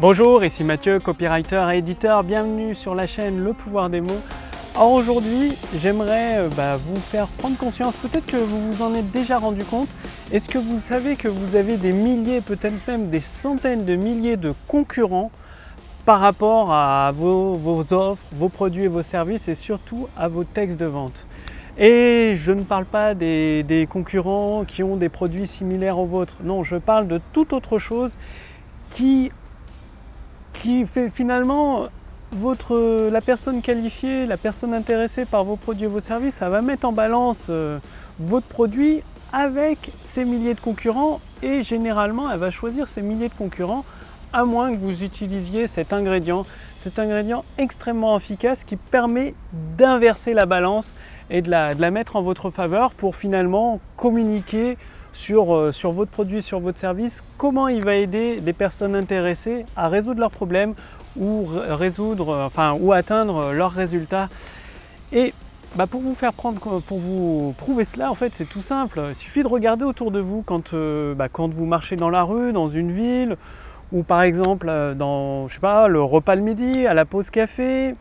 Bonjour, ici Mathieu, copywriter et éditeur. Bienvenue sur la chaîne Le pouvoir des mots. Alors aujourd'hui, j'aimerais euh, bah, vous faire prendre conscience, peut-être que vous vous en êtes déjà rendu compte. Est-ce que vous savez que vous avez des milliers, peut-être même des centaines de milliers de concurrents par rapport à vos, offres, vos produits et vos services et surtout à vos textes de vente? Et je ne parle pas des, des, concurrents qui ont des produits similaires aux vôtres. Non, je parle de toute autre chose qui qui fait finalement votre, la personne qualifiée, la personne intéressée par vos produits et vos services, ça va mettre en balance euh, votre produit avec ces milliers de concurrents et généralement elle va choisir ces milliers de concurrents à moins que vous utilisiez cet ingrédient, cet ingrédient extrêmement efficace qui permet d'inverser la balance et de la, mettre en votre faveur pour finalement communiquer sur, euh, sur votre produit, sur votre service, comment il va aider des personnes intéressées à résoudre leurs problèmes ou résoudre, euh, enfin, ou atteindre leurs résultats. Et bah, pour vous faire prendre, pour vous prouver cela, en fait, c'est tout simple. Il suffit de regarder autour de vous quand, euh, bah, quand vous marchez dans la rue, dans une ville, ou par exemple dans, je sais pas, le repas le midi, à la pause café,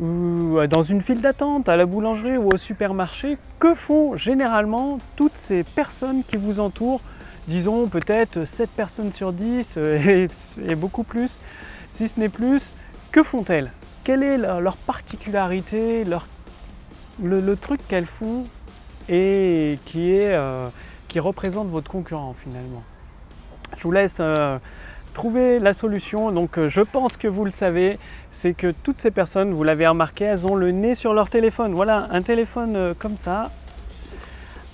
ou dans une file d'attente, à la boulangerie ou au supermarché, que font généralement toutes ces personnes qui vous entourent? Disons peut-être 7 personnes sur 10 euh, et, beaucoup plus, si ce n'est plus. Que font-elles? Quelle est leur, particularité, leur, le, truc qu'elles font et qui, est, euh, qui représente votre concurrent finalement? Je vous laisse euh, trouver la solution. Donc euh, je pense que vous le savez, c'est que toutes ces personnes, vous l'avez remarqué, elles ont le nez sur leur téléphone. Voilà, un téléphone euh, comme ça.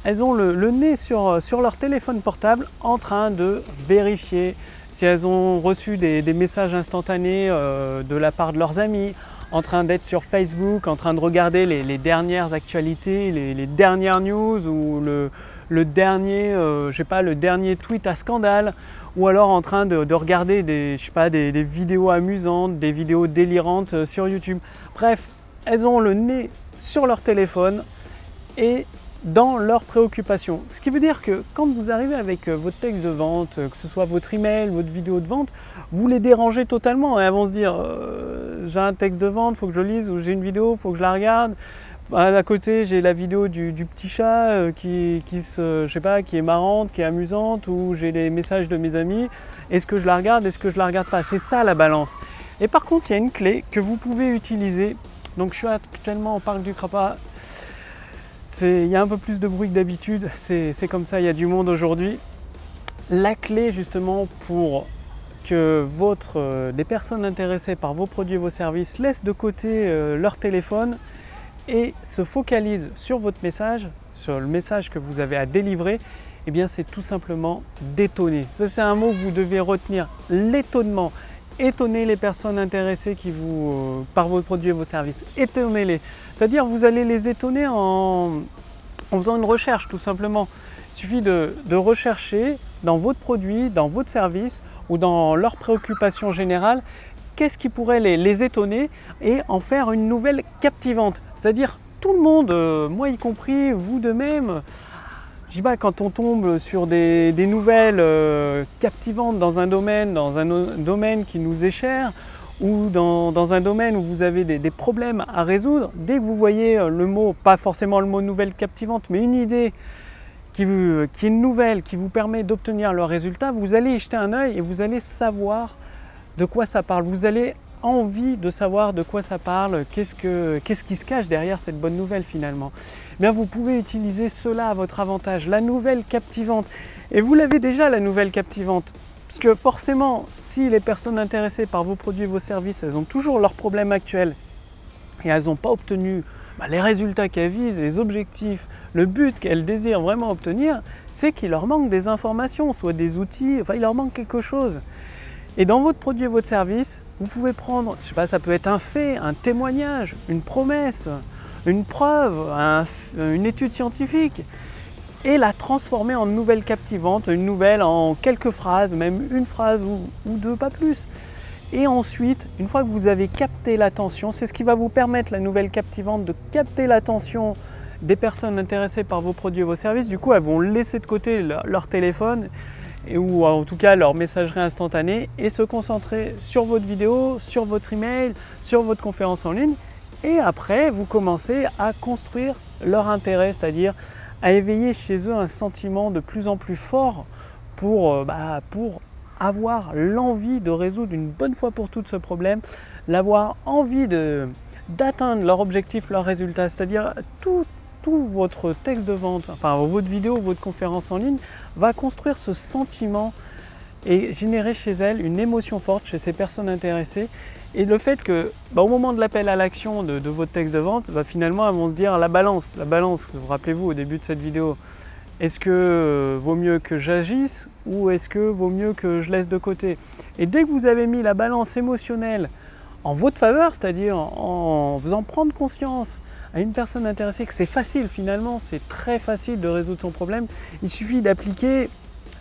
Elles ont le, nez sur, euh, sur, leur téléphone portable en train de vérifier si elles ont reçu des, messages instantanés de la part de leurs amis, en train d'être sur Facebook, en train de regarder les, dernières actualités, les, dernières news ou le, le dernier, je sais pas, le dernier tweet à scandale ou alors en train de, regarder des, je sais pas, des, vidéos amusantes, des vidéos délirantes euh, sur YouTube. Bref, elles ont le nez sur leur téléphone et dans leurs préoccupations. Ce qui veut dire que quand vous arrivez avec euh, votre texte de vente, euh, que ce soit votre email, votre vidéo de vente, vous les dérangez totalement et elles vont se dire j'ai un texte de vente, faut que je lise, ou j'ai une vidéo, faut que je la regarde. À côté, j'ai la vidéo du, petit chat euh, qui, je sais pas, qui est marrante, qui est amusante, ou j'ai les messages de mes amis. Est-ce que je la regarde, est-ce que je la regarde pas? C'est ça la balance. Et par contre, il y a une clé que vous pouvez utiliser. Donc, je suis actuellement au parc du Crapa. Il y a un peu plus de bruit que d'habitude. C'est comme ça, il y a du monde aujourd'hui. La clé justement pour que euh, les personnes intéressées par vos produits et vos services laissent de côté euh, leur téléphone et se focalise sur votre message, sur le message que vous avez à délivrer, eh bien c'est tout simplement d'étonner. Ça c'est un mot que vous devez retenir, l'étonnement. Étonnez les personnes intéressées qui vous, euh, par vos produits et vos services. Étonnez-les. C'est-à-dire vous allez les étonner en, faisant une recherche tout simplement. Il suffit de, rechercher dans votre produit, dans votre service ou dans leurs préoccupations générales qu'est-ce qui pourrait les, étonner et en faire une nouvelle captivante. C'est-à-dire tout le monde, euh, moi y compris, vous de même, je dis pas quand on tombe sur des, nouvelles euh, captivantes dans un domaine, dans un domaine qui nous est cher, ou dans, un domaine où vous avez des, problèmes à résoudre, dès que vous voyez euh, le mot, pas forcément le mot nouvelle captivante, mais une idée qui, qui est nouvelle, qui vous permet d'obtenir le résultat, vous allez y jeter un œil et vous allez savoir de quoi ça parle. Vous allez envie de savoir de quoi ça parle, qu'est-ce, que, qu'est-ce qui se cache derrière cette bonne nouvelle finalement. Eh bien, vous pouvez utiliser cela à votre avantage, la nouvelle captivante. Et vous l'avez déjà la nouvelle captivante. Parce que forcément, si les personnes intéressées par vos produits et vos services, elles ont toujours leurs problèmes actuels et elles n'ont pas obtenu bah, les résultats qu'elles visent, les objectifs, le but qu'elles désirent vraiment obtenir, c'est qu'il leur manque des informations, soit des outils, enfin il leur manque quelque chose. Et dans votre produit et votre service, vous pouvez prendre, je sais pas, ça peut être un fait, un témoignage, une promesse, une preuve, une étude scientifique, et la transformer en nouvelle captivante, une nouvelle en quelques phrases, même une phrase ou, deux, pas plus. Et ensuite, une fois que vous avez capté l'attention, c'est ce qui va vous permettre, la nouvelle captivante, de capter l'attention des personnes intéressées par vos produits et vos services. Du coup, elles vont laisser de côté leur téléphone ou en tout cas leur messagerie instantanée et se concentrer sur votre vidéo, sur votre email, sur votre conférence en ligne. Et après, vous commencez à construire leur intérêt, c'est-à-dire à éveiller chez eux un sentiment de plus en plus fort pour, euh, bah, pour avoir l'envie de résoudre une bonne fois pour toutes ce problème, l'avoir envie d'atteindre leur objectif, leur résultat, c'est-à-dire tout, votre texte de vente, enfin votre vidéo, votre conférence en ligne, va construire ce sentiment et générer chez elles une émotion forte chez ces personnes intéressées. Et le fait que, bah, au moment de l'appel à l'action de, votre texte de vente, bah, finalement, elles vont se dire la balance, la balance, vous rappelez-vous au début de cette vidéo, est-ce que euh, vaut mieux que j'agisse ou est-ce que vaut mieux que je laisse de côté? Et dès que vous avez mis la balance émotionnelle en votre faveur, c'est-à-dire en faisant prendre conscience à une personne intéressée que c'est facile finalement, c'est très facile de résoudre son problème, il suffit d'appliquer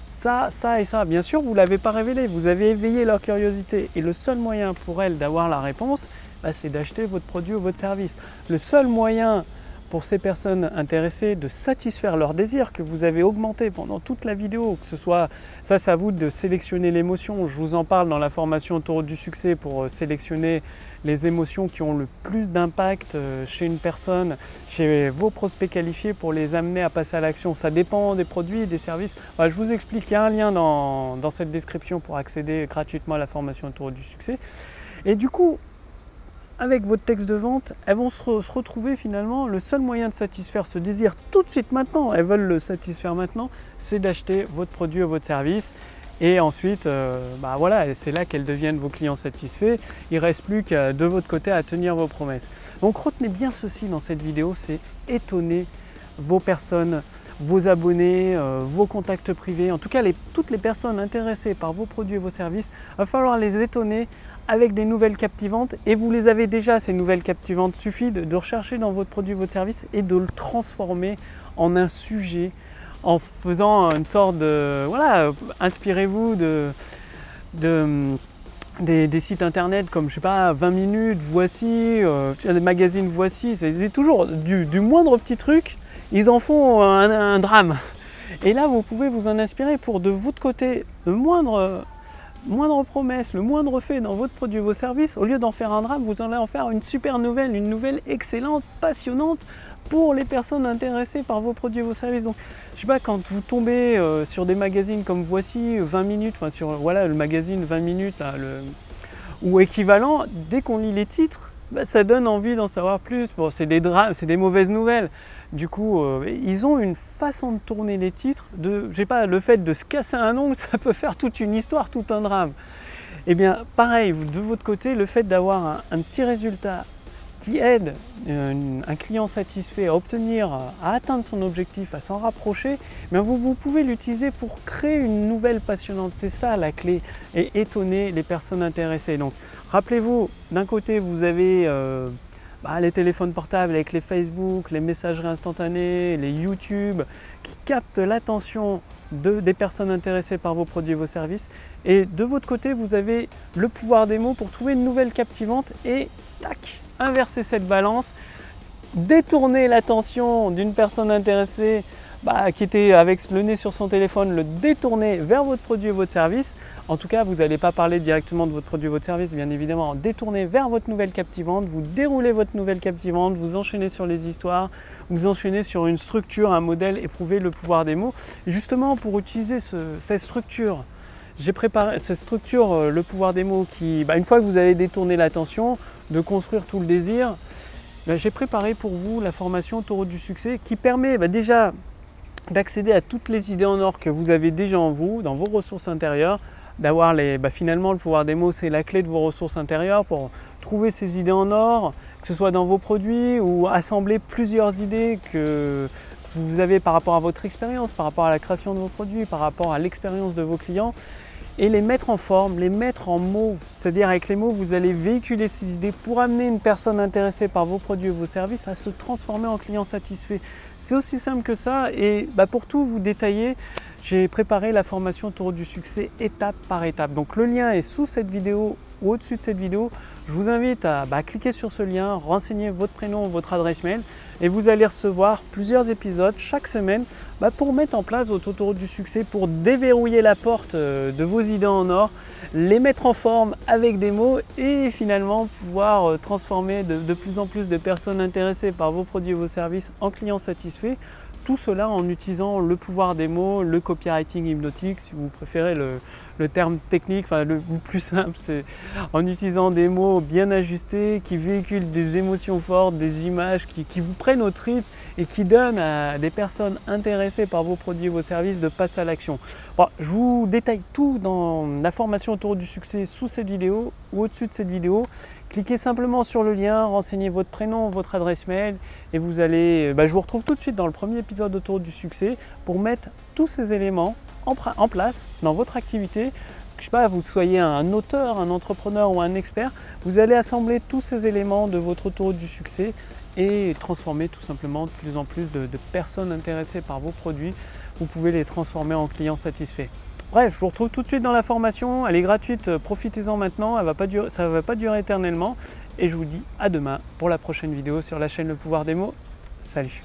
ça, ça et ça. Bien sûr, vous ne l'avez pas révélé, vous avez éveillé leur curiosité et le seul moyen pour elles d'avoir la réponse, bah, c'est d'acheter votre produit ou votre service. Le seul moyen pour ces personnes intéressées de satisfaire leurs désirs que vous avez augmenté pendant toute la vidéo, que ce soit, ça c'est à vous de sélectionner l'émotion, je vous en parle dans la formation Autour du succès pour euh, sélectionner les émotions qui ont le plus d'impact euh, chez une personne, chez vos prospects qualifiés pour les amener à passer à l'action. Ça dépend des produits, des services. je vous explique, il y a un lien dans, dans cette description pour accéder gratuitement à la formation Autour du succès. Et du coup, avec votre texte de vente, elles vont se, retrouver finalement, le seul moyen de satisfaire ce désir tout de suite maintenant, elles veulent le satisfaire maintenant, c'est d'acheter votre produit ou votre service. Et ensuite, euh, bah c'est là qu'elles deviennent vos clients satisfaits. Il ne reste plus que de votre côté à tenir vos promesses. Donc retenez bien ceci dans cette vidéo, c'est étonner vos personnes, vos abonnés, euh, vos contacts privés, en tout cas toutes les personnes intéressées par vos produits et vos services. Il va falloir les étonner avec des nouvelles captivantes et vous les avez déjà ces nouvelles captivantes. Suffit de, rechercher dans votre produit, votre service et de le transformer en un sujet en faisant une sorte de voilà, inspirez-vous de, des, sites internet comme je sais pas 20 minutes, voici, euh, des magazines voici, c'est toujours du, moindre petit truc, ils en font un, drame. Et là, vous pouvez vous en inspirer pour de votre côté le moindre moindre promesse, le moindre fait dans votre produit, vos services, au lieu d'en faire un drame, vous allez en faire une super nouvelle, une nouvelle excellente, passionnante pour les personnes intéressées par vos produits et vos services. Donc, je sais pas, quand vous tombez euh, sur des magazines comme Voici, 20 minutes, enfin sur voilà, le magazine 20 minutes, ou équivalent, dès qu'on lit les titres, bah, ça donne envie d'en savoir plus. Bon, c'est des drames, c'est des mauvaises nouvelles. Du coup, euh, ils ont une façon de tourner les titres. De, je sais pas, le fait de se casser un ongle, ça peut faire toute une histoire, tout un drame. Eh bien, pareil, de votre côté, le fait d'avoir un, petit résultat qui aide euh, un client satisfait à obtenir, à atteindre son objectif, à s'en rapprocher, mais vous, vous pouvez l'utiliser pour créer une nouvelle passionnante. C'est ça la clé et étonner les personnes intéressées. Donc, rappelez-vous, d'un côté, vous avez euh, bah, les téléphones portables avec les Facebook, les messageries instantanées, les YouTube, qui captent l'attention de, des personnes intéressées par vos produits et vos services. Et de votre côté, vous avez le pouvoir des mots pour trouver une nouvelle captivante et tac, inverser cette balance, détourner l'attention d'une personne intéressée bah, qui était avec le nez sur son téléphone, le détourner vers votre produit et votre service en tout cas, vous n'allez pas parler directement de votre produit, votre service, bien évidemment, détournez vers votre nouvelle captivante, vous déroulez votre nouvelle captivante, vous enchaînez sur les histoires, vous enchaînez sur une structure, un modèle, éprouvez le pouvoir des mots. justement, pour utiliser cette structure, j'ai préparé cette structure, euh, le pouvoir des mots, qui, bah, une fois que vous avez détourné l'attention, de construire tout le désir, bah, j'ai préparé pour vous la formation Taureau du succès qui permet bah, déjà d'accéder à toutes les idées en or que vous avez déjà en vous, dans vos ressources intérieures, d'avoir les. Bah, finalement, le pouvoir des mots, c'est la clé de vos ressources intérieures pour trouver ces idées en or, que ce soit dans vos produits ou assembler plusieurs idées que vous avez par rapport à votre expérience, par rapport à la création de vos produits, par rapport à l'expérience de vos clients et les mettre en forme, les mettre en mots. C'est-à-dire avec les mots, vous allez véhiculer ces idées pour amener une personne intéressée par vos produits et vos services à se transformer en client satisfait. C'est aussi simple que ça et bah, pour tout vous détailler, j'ai préparé la formation Tour du succès étape par étape. Donc le lien est sous cette vidéo ou au-dessus de cette vidéo. Je vous invite à bah, cliquer sur ce lien, renseigner votre prénom, votre adresse mail. et vous allez recevoir plusieurs épisodes chaque semaine bah, pour mettre en place votre autoroute du succès, pour déverrouiller la porte euh, de vos idées en or, les mettre en forme avec des mots et finalement pouvoir euh, transformer de plus en plus de personnes intéressées par vos produits et vos services en clients satisfaits tout cela en utilisant le pouvoir des mots, le copywriting hypnotique, si vous préférez le, terme technique, enfin le plus simple, c'est en utilisant des mots bien ajustés qui véhiculent des émotions fortes, des images qui, vous prennent au trip et qui donnent à des personnes intéressées par vos produits et vos services de passer à l'action. je vous détaille tout dans la formation autour du succès sous cette vidéo ou au-dessus de cette vidéo. Cliquez simplement sur le lien, renseignez votre prénom, votre adresse mail et vous allez, bah, je vous retrouve tout de suite dans le premier épisode autour du succès pour mettre tous ces éléments en, place dans votre activité. Je sais pas, vous soyez un auteur, un entrepreneur ou un expert, vous allez assembler tous ces éléments de votre autour du succès et transformer tout simplement de plus en plus de personnes intéressées par vos produits. Vous pouvez les transformer en clients satisfaits. Bref, je vous retrouve tout de suite dans la formation. Elle est gratuite, euh, profitez-en maintenant. Elle va pas durer, ça ne va pas durer éternellement. Et je vous dis à demain pour la prochaine vidéo sur la chaîne Le Pouvoir des mots. Salut